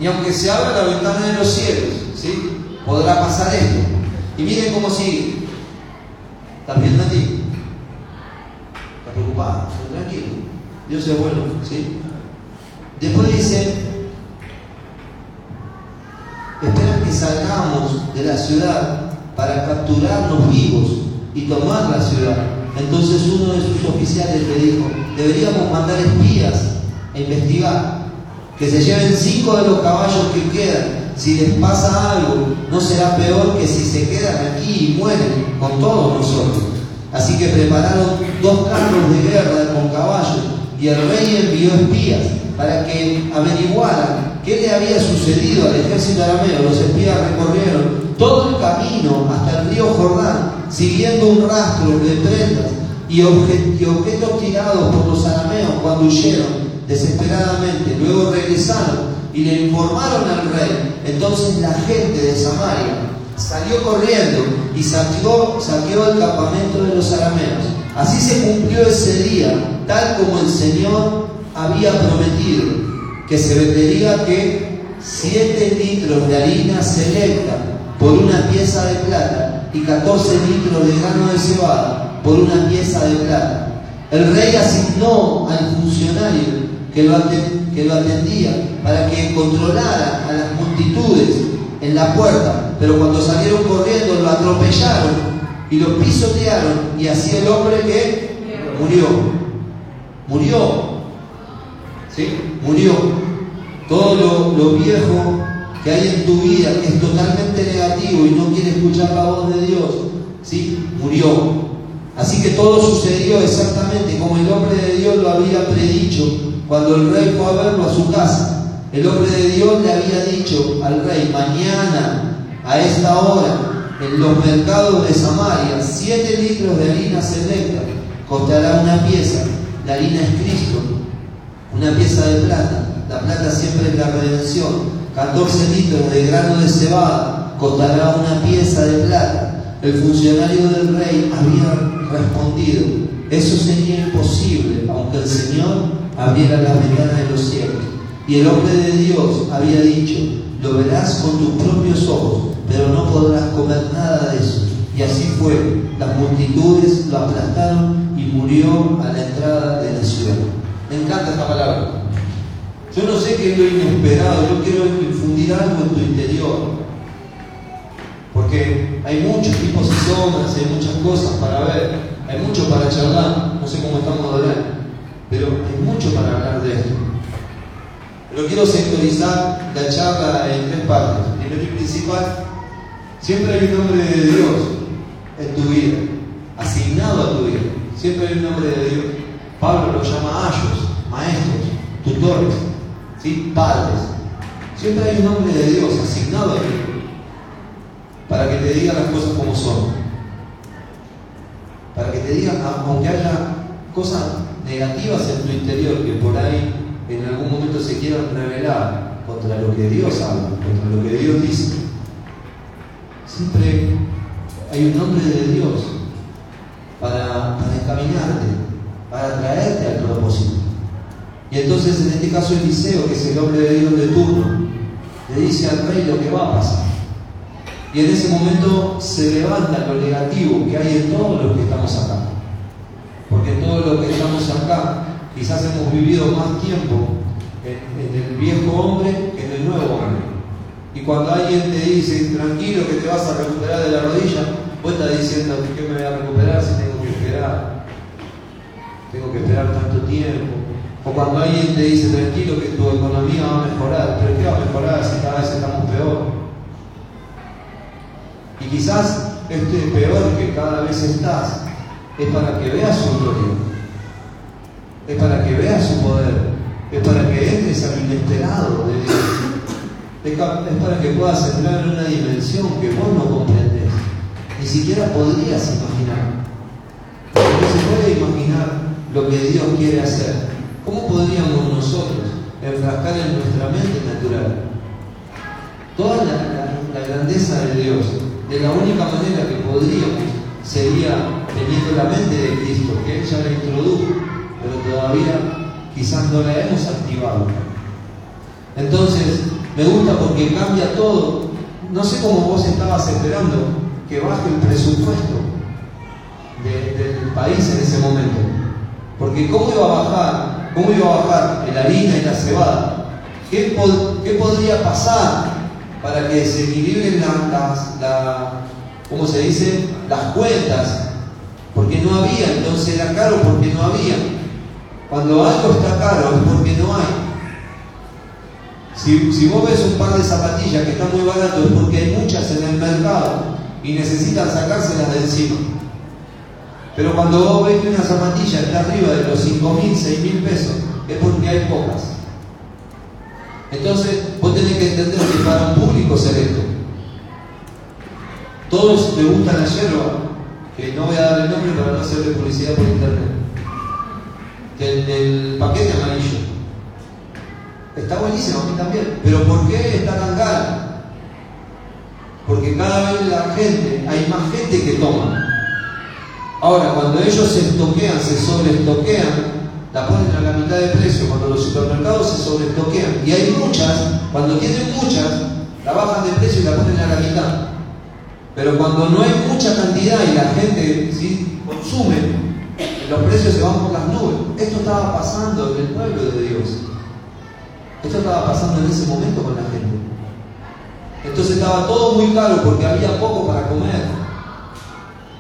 ni aunque se abra la ventana de los cielos, ¿sí? podrá pasar esto. Y miren cómo sigue. ¿Estás viendo a ti? ¿Estás preocupado? Tranquilo. Dios es bueno, ¿sí? Después dice, esperan que salgamos de la ciudad para capturarnos vivos y tomar la ciudad. Entonces uno de sus oficiales le dijo, deberíamos mandar espías a investigar, que se lleven cinco de los caballos que quedan. Si les pasa algo, no será peor que si se quedan aquí y mueren con todos nosotros. Así que prepararon dos carros de guerra con caballos y el rey envió espías para que averiguaran qué le había sucedido al ejército arameo. Los espías recorrieron todo el camino hasta el río Jordán, siguiendo un rastro de prendas y, objetos tirados por los arameos cuando huyeron desesperadamente. Luego regresaron y le informaron al rey. Entonces la gente de Samaria salió corriendo y saqueó, saqueó el campamento de los arameos. Así se cumplió ese día, tal como el Señor había prometido, que se vendería que siete litros de harina selecta por una pieza de plata y 14 litros de grano de cebada por una pieza de plata. El rey asignó al funcionario que lo, atendía para que controlara a las multitudes en la puerta, pero cuando salieron corriendo lo atropellaron y lo pisotearon y así el hombre que murió, murió, ¿sí? Murió. Todo lo viejo que hay en tu vida que es totalmente negativo y no quiere escuchar la voz de Dios, ¿sí? Murió. Así que todo sucedió exactamente como el hombre de Dios lo había predicho cuando el rey fue a verlo a su casa. El hombre de Dios le había dicho al rey, mañana, a esta hora, en los mercados de Samaria, siete litros de harina selecta costará una pieza. La harina es Cristo, una pieza de plata. La plata siempre es la redención. 14 litros de grano de cebada costará una pieza de plata. El funcionario del rey había respondido, eso sería imposible, aunque el Señor abriera la ventana de los cielos. Y el hombre de Dios había dicho, lo verás con tus propios ojos, pero no podrás comer nada de eso. Y así fue. Las multitudes lo aplastaron y murió a la entrada de la ciudad. Me encanta esta palabra. Yo no sé qué es lo inesperado, yo quiero infundir algo en tu interior. Porque hay muchos tipos y sombras, hay muchas cosas para ver, hay mucho para charlar, no sé cómo estamos ahora, pero hay mucho para hablar de esto. Pero quiero sectorizar la charla en tres partes. Primero y principal, siempre hay un nombre de Dios en tu vida, asignado a tu vida. Siempre hay un nombre de Dios. Pablo lo llama ayos, maestros, tutores, ¿sí? padres. Siempre hay un nombre de Dios asignado a ti para que te diga las cosas como son. que diga, aunque haya cosas negativas en tu interior que por ahí en algún momento se quieran revelar contra lo que Dios habla, contra lo que Dios dice, siempre hay un nombre de Dios para, para encaminarte, para traerte al propósito. Y entonces en este caso Eliseo, que es el hombre de Dios de turno, le dice al rey lo que va a pasar. Y en ese momento se levanta lo negativo que hay en todos los que estamos acá. Porque todos los que estamos acá quizás hemos vivido más tiempo en, el viejo hombre que en el nuevo hombre. Y cuando alguien te dice, tranquilo que te vas a recuperar de la rodilla, vos estás diciendo, ¿qué me voy a recuperar si tengo que esperar? Tengo que esperar tanto tiempo. O cuando alguien te dice, tranquilo que tu economía va a mejorar, pero ¿qué va a mejorar si cada vez estamos peor? Y quizás este peor que cada vez estás es para que veas su gloria, es para que veas su poder, es para que entres al inesperado de Dios, es para que puedas entrar en una dimensión que vos no comprendes, ni siquiera podrías imaginar. No se puede imaginar lo que Dios quiere hacer. ¿Cómo podríamos nosotros enfrascar en nuestra mente natural toda la grandeza de Dios? de la única manera que podríamos sería teniendo la mente de Cristo, que Él ya la introdujo, pero todavía quizás no la hemos activado. Entonces, me gusta porque cambia todo. No sé cómo vos estabas esperando que baje el presupuesto del país en ese momento. Porque ¿cómo iba a bajar? ¿Cómo iba a bajar la harina y la cebada? ¿Qué, podría pasar para que se equilibren las, ¿cómo se dice? las cuentas, porque no había, entonces era caro porque no había. Cuando algo está caro es porque no hay. Si, si vos ves un par de zapatillas que están muy baratos es porque hay muchas en el mercado y necesitan sacárselas de encima. Pero cuando vos ves que una zapatilla está arriba de los 5 mil, 6 mil pesos, es porque hay pocas. Entonces, vos tenés que entender que para un público selecto, todos le gusta la yerba, que no voy a dar el nombre para no hacerle publicidad por internet, del, paquete amarillo. Está buenísimo, a mí también. Pero ¿por qué está tan caro? Porque cada vez la gente, hay más gente que toma. Ahora, cuando ellos se estoquean, se sobreestoquean, la ponen a la mitad de precio cuando los supermercados se sobreestoquean. Y hay muchas, cuando tienen muchas, la bajan de precio y la ponen a la mitad. Pero cuando no hay mucha cantidad y la gente ¿sí? consume, los precios se van por las nubes. Esto estaba pasando en el pueblo de Dios. Esto estaba pasando en ese momento con la gente. Entonces estaba todo muy caro porque había poco para comer.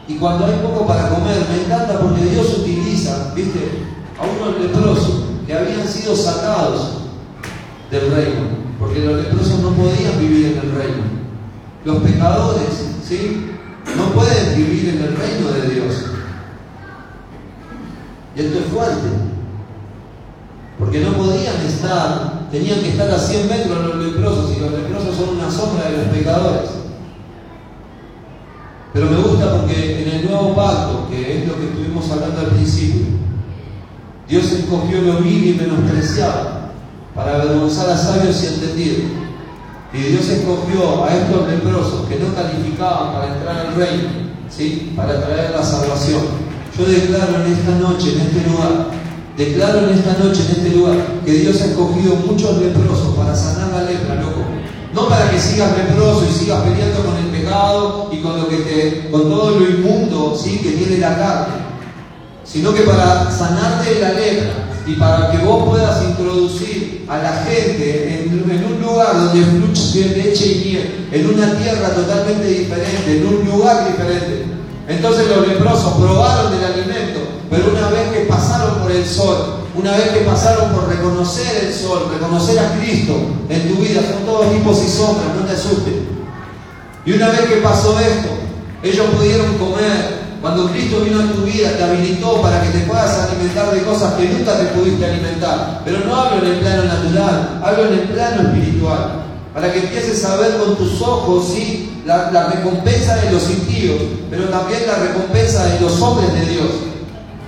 Y cuando hay poco para comer, me encanta porque Dios utiliza, ¿viste? a unos leprosos que habían sido sacados del reino, porque los leprosos no podían vivir en el reino. Los pecadores, ¿sí? No pueden vivir en el reino de Dios. Y esto es fuerte, porque no podían estar, tenían que estar a 100 metros los leprosos, y los leprosos son una sombra de los pecadores. Pero me gusta porque en el nuevo pacto, que es lo que estuvimos hablando al principio, Dios escogió lo vil y menospreciado para avergonzar a sabios y entendidos. Y Dios escogió a estos leprosos que no calificaban para entrar al reino, ¿sí? para traer la salvación. Yo declaro en esta noche, en este lugar, declaro en esta noche, en este lugar, que Dios ha escogido muchos leprosos para sanar la lepra, loco. No para que sigas leproso y sigas peleando con el pecado y con lo que te, con todo lo inmundo, ¿sí? que tiene la carne sino que para sanarte de la lepra y para que vos puedas introducir a la gente en, un lugar donde fluye leche y miel, en una tierra totalmente diferente, en un lugar diferente. Entonces los leprosos probaron del alimento, pero una vez que pasaron por el sol, una vez que pasaron por reconocer el sol, reconocer a Cristo en tu vida, son todos tipos y sombras, no te asustes. Y una vez que pasó esto, ellos pudieron comer cuando Cristo vino a tu vida, te habilitó para que te puedas alimentar de cosas que nunca te pudiste alimentar. Pero no hablo en el plano natural, hablo en el plano espiritual. para que empieces a ver con tus ojos la, la recompensa de los impíos, pero también la recompensa de los hombres de Dios.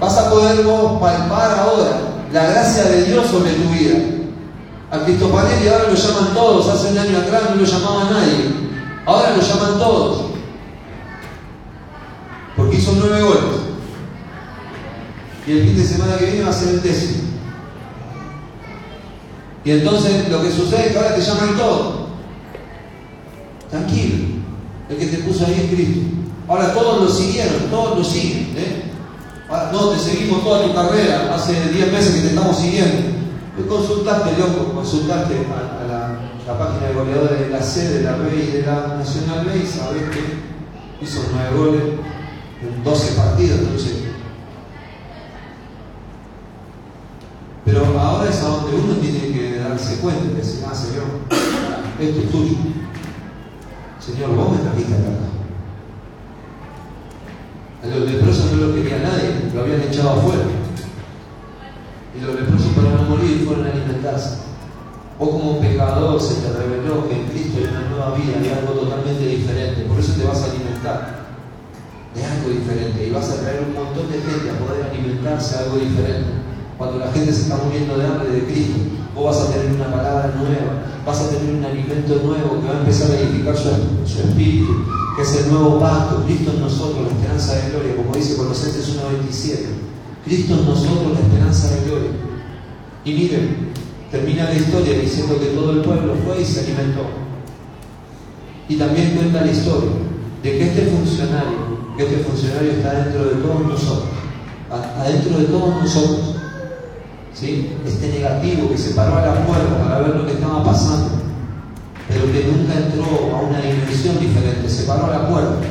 Vas a poder vos palpar ahora la gracia de Dios sobre tu vida. A Cristofanelli ahora lo llaman todos, hace un año atrás no lo llamaba nadie. Ahora lo llaman todos. Porque hizo nueve goles. Y el fin de semana que viene va a ser el décimo. Y entonces lo que sucede es que ahora te llaman todos. Tranquilo. El que te puso ahí es Cristo. Ahora todos lo siguieron, todos lo siguen. ¿eh? No, te seguimos toda tu carrera. Hace 10 meses que te estamos siguiendo. Tú consultaste, loco, consultaste a, la, página de goleadores de la C, de la B y de la Nacional B y sabés que hizo 9 goles en 12 partidos. Entonces, Pero ahora es a donde uno tiene que darse cuenta y decir, ah, Señor, esto es tuyo. Señor, vos me trajiste acá. A los leprosos no lo quería nadie, lo habían echado afuera. Y los leprosos para no morir fueron a alimentarse. Vos como pecador se te reveló que en Cristo hay una nueva vida, hay algo totalmente diferente. Por eso te vas a alimentar de algo diferente. Y vas a traer un montón de gente a poder alimentarse de algo diferente. Cuando la gente se está muriendo de hambre de Cristo, vos vas a tener una palabra nueva, vas a tener un alimento nuevo que va a empezar a edificar su, espíritu, que es el nuevo pacto, Cristo en nosotros, la esperanza de gloria, como dice Colosenses 1.27. Cristo en nosotros, la esperanza de gloria. Y miren, termina la historia diciendo que todo el pueblo fue y se alimentó. Y también cuenta la historia de que este funcionario, que este funcionario está dentro de todos nosotros, adentro de todos nosotros, este negativo que se paró a la puerta para ver lo que estaba pasando, pero que nunca entró a una dimensión diferente, se paró a la puerta.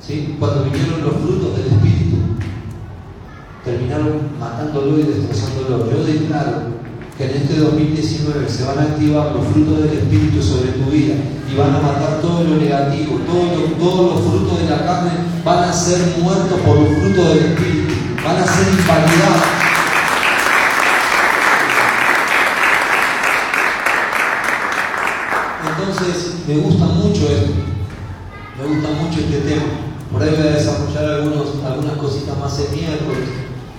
¿sí? Cuando vinieron los frutos del Espíritu, terminaron matándolo y destrozándolo. Yo declaro que en este 2019 se van a activar los frutos del Espíritu sobre tu vida y van a matar todo lo negativo, todos los frutos de la carne van a ser muertos por los frutos del Espíritu, van a ser invalidados. Entonces, me gusta mucho esto, me gusta mucho tema. Por ahí voy a desarrollar algunos, algunas cositas más el miércoles.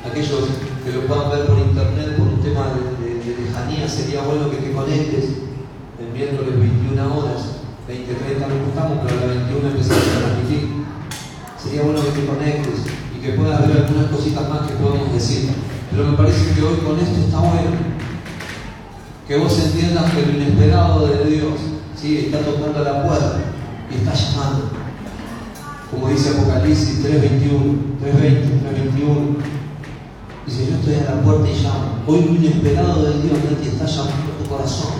Aquellos que lo puedan ver por internet por un tema de, lejanía, sería bueno que te conectes el miércoles 21 horas, 20, 30 nos gustamos, pero a las 21 empezamos a transmitir. Sería bueno que te conectes y que puedas ver algunas cositas más que podemos decir. Pero me parece que hoy con esto está bueno. Que vos entiendas que lo inesperado de Dios está tocando la puerta y está llamando. Como dice Apocalipsis 3.21, 3.20, 3.21. Dice, yo estoy a la puerta y llamo. Hoy lo inesperado de Dios que está llamando tu corazón.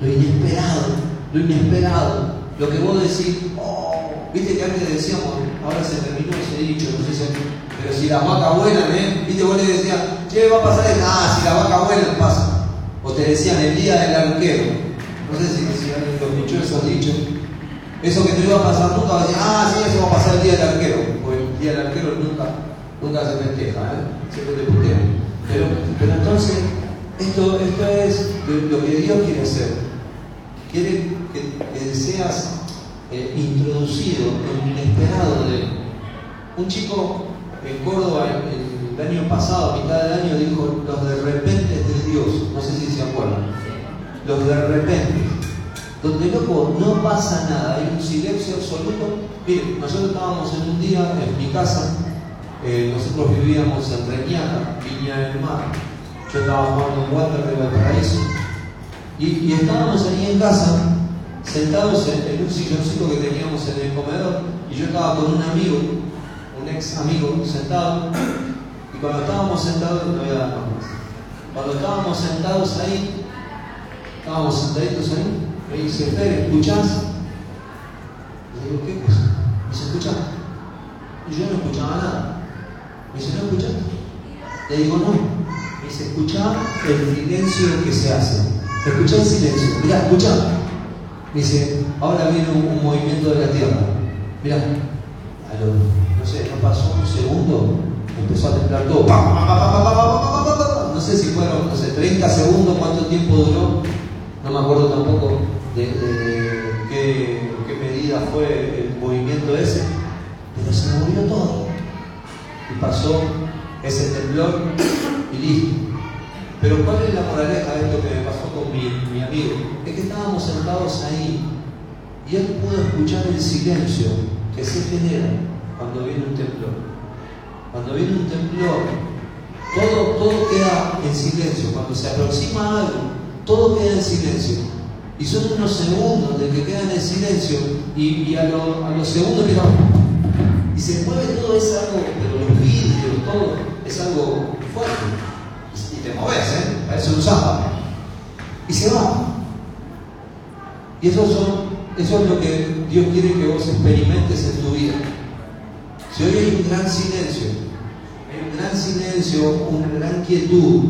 Lo inesperado, lo inesperado. Lo que vos decís, oh, viste que antes decíamos, ahora se terminó ese dicho, no sé si, pero si la vaca buena, ¿eh? viste vos le decías, ¿qué va a pasar? Ah, si la vaca buena pasa. O te decían el día del arquero. No sé si, si alguien lo escuchó esos dichos. Eso que te iba a pasar nunca, va a decir, ah, sí, eso va a pasar el día del arquero. Pues el día del arquero nunca, nunca se festeja, ¿eh? siempre te putean. Pero, pero entonces, esto, esto es lo que Dios quiere hacer. Quiere que, seas eh, introducido en el inesperado de un chico en Córdoba el, el año pasado, a mitad del año, dijo los de repente de Dios. No sé si se acuerdan los de repente, donde loco no pasa nada, hay un silencio absoluto. Miren, nosotros estábamos en un día en mi casa, eh, nosotros vivíamos en Reñaca, Viña del Mar, yo estaba jugando en Water de Valparaíso, y, y estábamos ahí en casa, sentados en, un silloncito que teníamos en el comedor, y yo estaba con un amigo, un ex amigo, sentado, y cuando estábamos sentados, no voy a dar más, cuando estábamos sentados ahí, Estábamos sentaditos ahí. Me dice, Fer, ¿escuchás? Le digo, ¿qué cosa? Me dice, ¿escuchás? Y yo no escuchaba nada. Me dice, ¿no escuchaste? Le digo, no. Me dice, escuchá el silencio que se hace. Escuchá el silencio. Mirá, escuchá. Me dice, ahora viene un, movimiento de la tierra. Mirá, a lo, no sé, no pasó un segundo, empezó a temblar todo. No sé si fueron, no sé, 30 segundos, cuánto tiempo duró no me acuerdo tampoco de, qué, medida fue el movimiento ese, pero se movió todo. Y pasó ese temblor y listo. Pero ¿cuál es la moraleja de esto que me pasó con mi, mi amigo? Es que estábamos sentados ahí y él pudo escuchar el silencio que se genera cuando viene un temblor. Cuando viene un temblor, todo, todo queda en silencio. Cuando se aproxima algo, todo queda en silencio. Y son unos segundos de que quedan en silencio y, a, los segundos y se mueve todo, es algo, pero los vidrios, todo, es algo fuerte. Y te mueves, ¿eh? Parece un zapa. Y se va. Y eso, son, eso es lo que Dios quiere que vos experimentes en tu vida. Si hoy hay un gran silencio, hay un gran silencio, una gran quietud,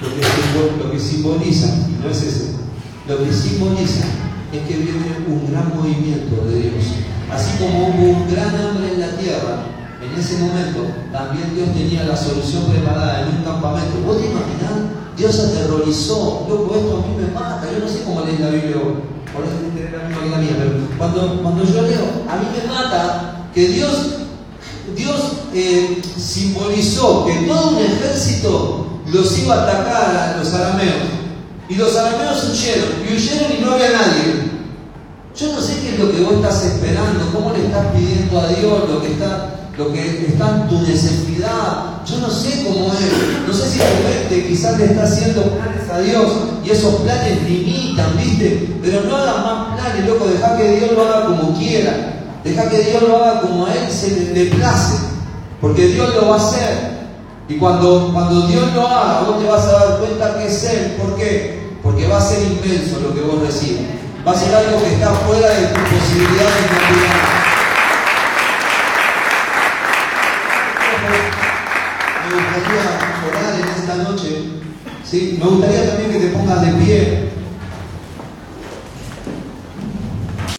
lo que, simboliza, y no es ese, lo que simboliza es que viene un gran movimiento de Dios. Así como hubo un gran hambre en la tierra, en ese momento también Dios tenía la solución preparada en un campamento. ¿Vos te imaginás? Dios aterrorizó, loco, esto a mí me mata, yo no sé cómo lees la Biblia por eso tener la misma que la mía, pero cuando, cuando yo leo, a mí me mata que Dios Dios eh, simbolizó que todo un ejército los iba a atacar a los arameos. Y los arameos huyeron, y huyeron y no había nadie. Yo no sé qué es lo que vos estás esperando, cómo le estás pidiendo a Dios lo que está, lo que está en tu necesidad. Yo no sé cómo es. No sé si tu mente quizás le está haciendo planes a Dios y esos planes limitan, ¿viste? Pero no hagas más planes, loco, deja que Dios lo haga como quiera. Deja que Dios lo haga como a Él se le place, porque Dios lo va a hacer. Y cuando, cuando Dios lo haga, vos te vas a dar cuenta que es Él. ¿Por qué? Porque va a ser inmenso lo que vos recibas. Va a ser algo que está fuera de tus posibilidades naturales. Me gustaría orar en esta noche. ¿sí? Me gustaría también que te pongas de pie.